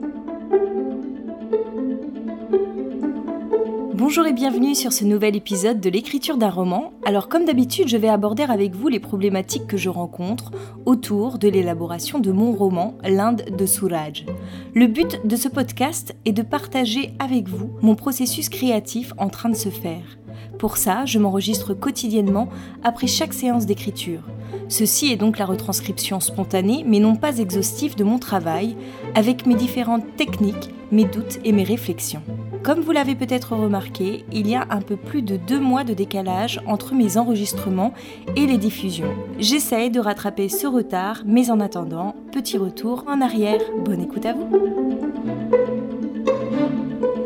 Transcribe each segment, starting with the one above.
Thank you. Bonjour et bienvenue sur ce nouvel épisode de l'écriture d'un roman. Alors comme d'habitude, je vais aborder avec vous les problématiques que je rencontre autour de l'élaboration de mon roman L'Inde de Suraj. Le but de ce podcast est de partager avec vous mon processus créatif en train de se faire. Pour ça, je m'enregistre quotidiennement après chaque séance d'écriture. Ceci est donc la retranscription spontanée mais non pas exhaustive de mon travail, avec mes différentes techniques, mes doutes et mes réflexions. Comme vous l'avez peut-être remarqué, il y a un peu plus de deux mois de décalage entre mes enregistrements et les diffusions. J'essaye de rattraper ce retard, mais en attendant, petit retour en arrière. Bonne écoute à vous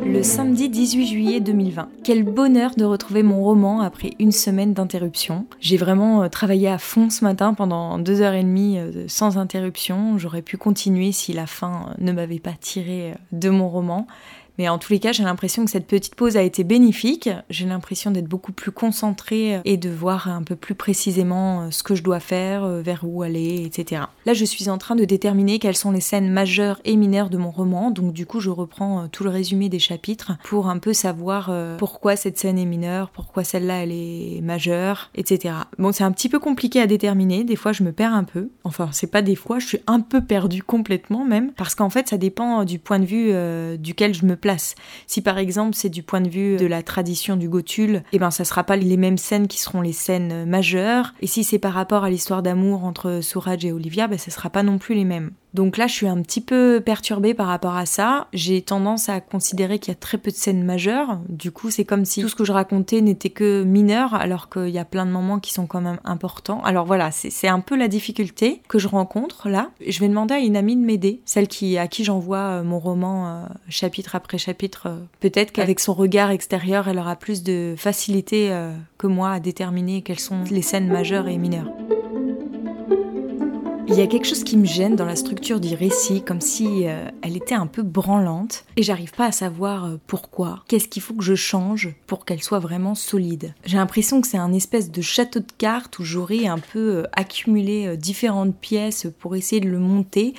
le samedi 18 juillet 2020. Quel bonheur de retrouver mon roman après une semaine d'interruption. J'ai vraiment euh, travaillé à fond ce matin pendant deux heures et demie euh, sans interruption. J'aurais pu continuer si la fin ne m'avait pas tiré euh, de mon roman. Mais en tous les cas, j'ai l'impression que cette petite pause a été bénéfique. J'ai l'impression d'être beaucoup plus concentrée et de voir un peu plus précisément euh, ce que je dois faire, euh, vers où aller, etc. Là, je suis en train de déterminer quelles sont les scènes majeures et mineures de mon roman. Donc du coup, je reprends euh, tout le résumé des chapitres pour un peu savoir pourquoi cette scène est mineure, pourquoi celle-là elle est majeure, etc. Bon, c'est un petit peu compliqué à déterminer. Des fois, je me perds un peu. Enfin, c'est pas des fois, je suis un peu perdue complètement même, parce qu'en fait, ça dépend du point de vue duquel je me place si par exemple c'est du point de vue de la tradition du Gothul, eh ben ça sera pas les mêmes scènes qui seront les scènes majeures. Et si c'est par rapport à l'histoire d'amour entre Souraj et Olivia, ben ça sera pas non plus les mêmes. Donc là, je suis un petit peu perturbée par rapport à ça. J'ai tendance à considérer qu'il y a très peu de scènes majeures. Du coup, c'est comme si tout ce que je racontais n'était que mineur, alors qu'il y a plein de moments qui sont quand même importants. Alors voilà, c'est un peu la difficulté que je rencontre là. Je vais demander à une amie de m'aider, celle qui, à qui j'envoie euh, mon roman euh, chapitre après chapitre. Euh, peut-être qu'avec son regard extérieur, elle aura plus de facilité que moi à déterminer quelles sont les scènes majeures et mineures. Il y a quelque chose qui me gêne dans la structure du récit, comme si euh, elle était un peu branlante, et j'arrive pas à savoir euh, pourquoi. Qu'est-ce qu'il faut que je change pour qu'elle soit vraiment solide? J'ai l'impression que c'est un espèce de château de cartes où j'aurais un peu euh, accumulé différentes pièces pour essayer de le monter,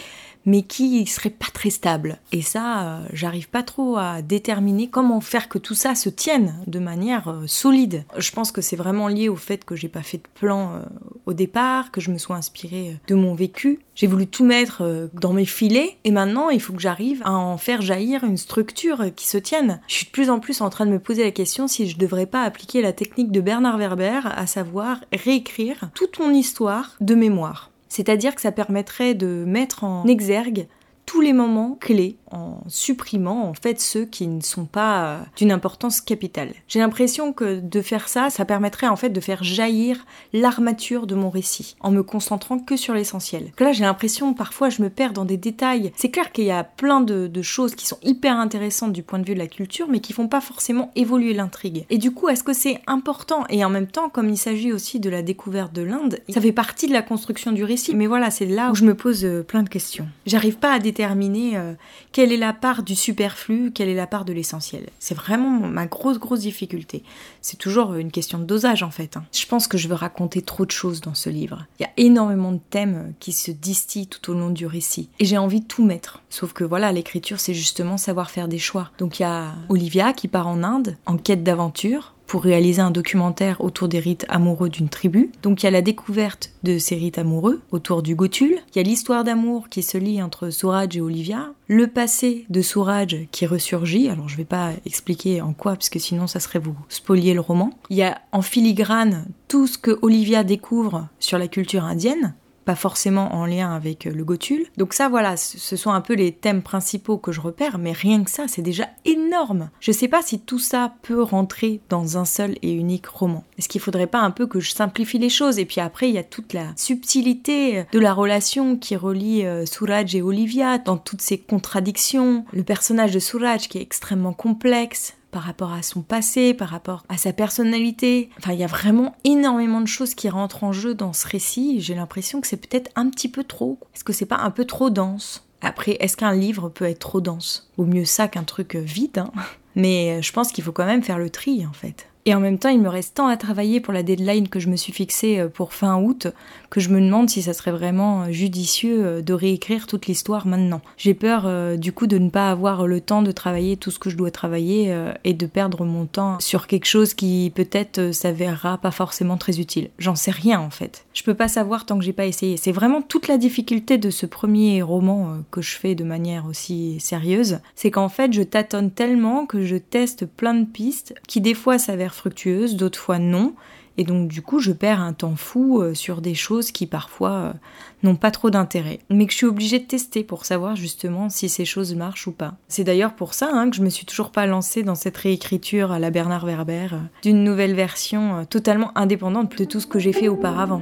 mais qui serait pas très stable. Et ça, euh, j'arrive pas trop à déterminer comment faire que tout ça se tienne de manière euh, solide. Je pense que c'est vraiment lié au fait que j'ai pas fait de plan euh, au départ, que je me sois inspirée de mon vécu. J'ai voulu tout mettre dans mes filets et maintenant il faut que j'arrive à en faire jaillir une structure qui se tienne. Je suis de plus en plus en train de me poser la question si je devrais pas appliquer la technique de Bernard Werber, à savoir réécrire toute mon histoire de mémoire. C'est-à-dire que ça permettrait de mettre en exergue tous les moments clés en supprimant en fait ceux qui ne sont pas euh, d'une importance capitale. J'ai l'impression que de faire ça, ça permettrait en fait de faire jaillir l'armature de mon récit en me concentrant que sur l'essentiel. Là j'ai l'impression parfois je me perds dans des détails. C'est clair qu'il y a plein de, choses qui sont hyper intéressantes du point de vue de la culture mais qui font pas forcément évoluer l'intrigue. Et du coup est-ce que c'est important? Et en même temps comme il s'agit aussi de la découverte de l'Inde, ça fait partie de la construction du récit. Mais voilà c'est là où je me pose euh, plein de questions. J'arrive pas à déterminer euh, quelle est la part du superflu, quelle est la part de l'essentiel. C'est vraiment ma grosse, grosse difficulté. C'est toujours une question de dosage en fait. Hein. Je pense que je veux raconter trop de choses dans ce livre. Il y a énormément de thèmes qui se distillent tout au long du récit. Et j'ai envie de tout mettre. Sauf que voilà, l'écriture, c'est justement savoir faire des choix. Donc il y a Olivia qui part en Inde en quête d'aventure pour réaliser un documentaire autour des rites amoureux d'une tribu. Donc il y a la découverte de ces rites amoureux autour du Gotul, il y a l'histoire d'amour qui se lie entre Souraj et Olivia, le passé de Souraj qui ressurgit, alors je vais pas expliquer en quoi puisque sinon ça serait vous spolier le roman. Il y a en filigrane tout ce que Olivia découvre sur la culture indienne, pas forcément en lien avec euh, le Gothul. Donc ça voilà, ce sont un peu les thèmes principaux que je repère, mais rien que ça, c'est déjà énorme. Je sais pas si tout ça peut rentrer dans un seul et unique roman. Est-ce qu'il faudrait pas un peu que je simplifie les choses? Et puis après, il y a toute la subtilité de la relation qui relie euh, Suraj et Olivia dans toutes ces contradictions. Le personnage de Suraj qui est extrêmement complexe, par rapport à son passé, par rapport à sa personnalité. Enfin, il y a vraiment énormément de choses qui rentrent en jeu dans ce récit. J'ai l'impression que c'est peut-être un petit peu trop. Est-ce que c'est pas un peu trop dense? Après, est-ce qu'un livre peut être trop dense? Au mieux ça qu'un truc vide, hein Mais je pense qu'il faut quand même faire le tri en fait. Et en même temps, il me reste tant à travailler pour la deadline que je me suis fixée euh, pour fin août que je me demande si ça serait vraiment euh, judicieux euh, de réécrire toute l'histoire maintenant. J'ai peur du coup de ne pas avoir le temps de travailler tout ce que je dois travailler et de perdre mon temps sur quelque chose qui peut-être s'avérera pas forcément très utile. J'en sais rien en fait. Je peux pas savoir tant que j'ai pas essayé. C'est vraiment toute la difficulté de ce premier roman que je fais de manière aussi sérieuse. C'est qu'en fait, je tâtonne tellement que je teste plein de pistes qui des fois s'avèrent fructueuses, d'autres fois non. Et donc du coup, je perds un temps fou euh, sur des choses qui parfois euh, n'ont pas trop d'intérêt. Mais que je suis obligée de tester pour savoir justement si ces choses marchent ou pas. C'est d'ailleurs pour ça hein, que je me suis toujours pas lancée dans cette réécriture à la Bernard Werber euh, d'une nouvelle version totalement indépendante de tout ce que j'ai fait auparavant.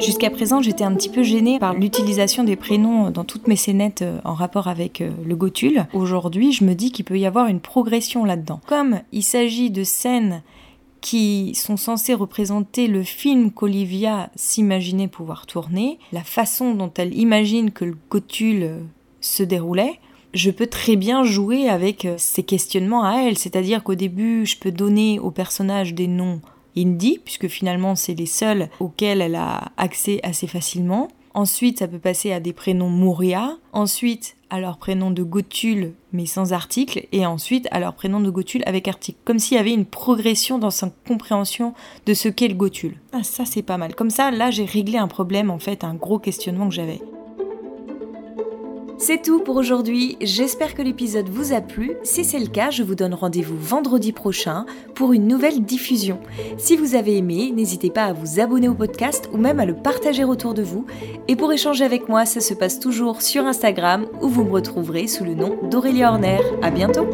Jusqu'à présent, j'étais un petit peu gênée par l'utilisation des prénoms dans toutes mes scénettes euh, en rapport avec euh, le Gothul. Aujourd'hui, je me dis qu'il peut y avoir une progression là-dedans. Comme il s'agit de scènes qui sont censées représenter le film qu'Olivia s'imaginait pouvoir tourner, la façon dont elle imagine que le Gothul euh, se déroulait, je peux très bien jouer avec ces questionnements à elle. C'est-à-dire qu'au début, je peux donner aux personnages des noms indie, puisque finalement c'est les seuls auxquels elle a accès assez facilement. Ensuite, ça peut passer à des prénoms Mouria. Ensuite, à leur prénom de Gothul, mais sans article. Et ensuite, à leur prénom de Gothul avec article. Comme s'il y avait une progression dans sa compréhension de ce qu'est le Gothul. Ah, ça, c'est pas mal. Comme ça, là, j'ai réglé un problème, en fait, un gros questionnement que j'avais. C'est tout pour aujourd'hui, j'espère que l'épisode vous a plu. Si c'est le cas, je vous donne rendez-vous vendredi prochain pour une nouvelle diffusion. Si vous avez aimé, n'hésitez pas à vous abonner au podcast ou même à le partager autour de vous. Et pour échanger avec moi, ça se passe toujours sur Instagram où vous me retrouverez sous le nom d'Aurélie Horner. A bientôt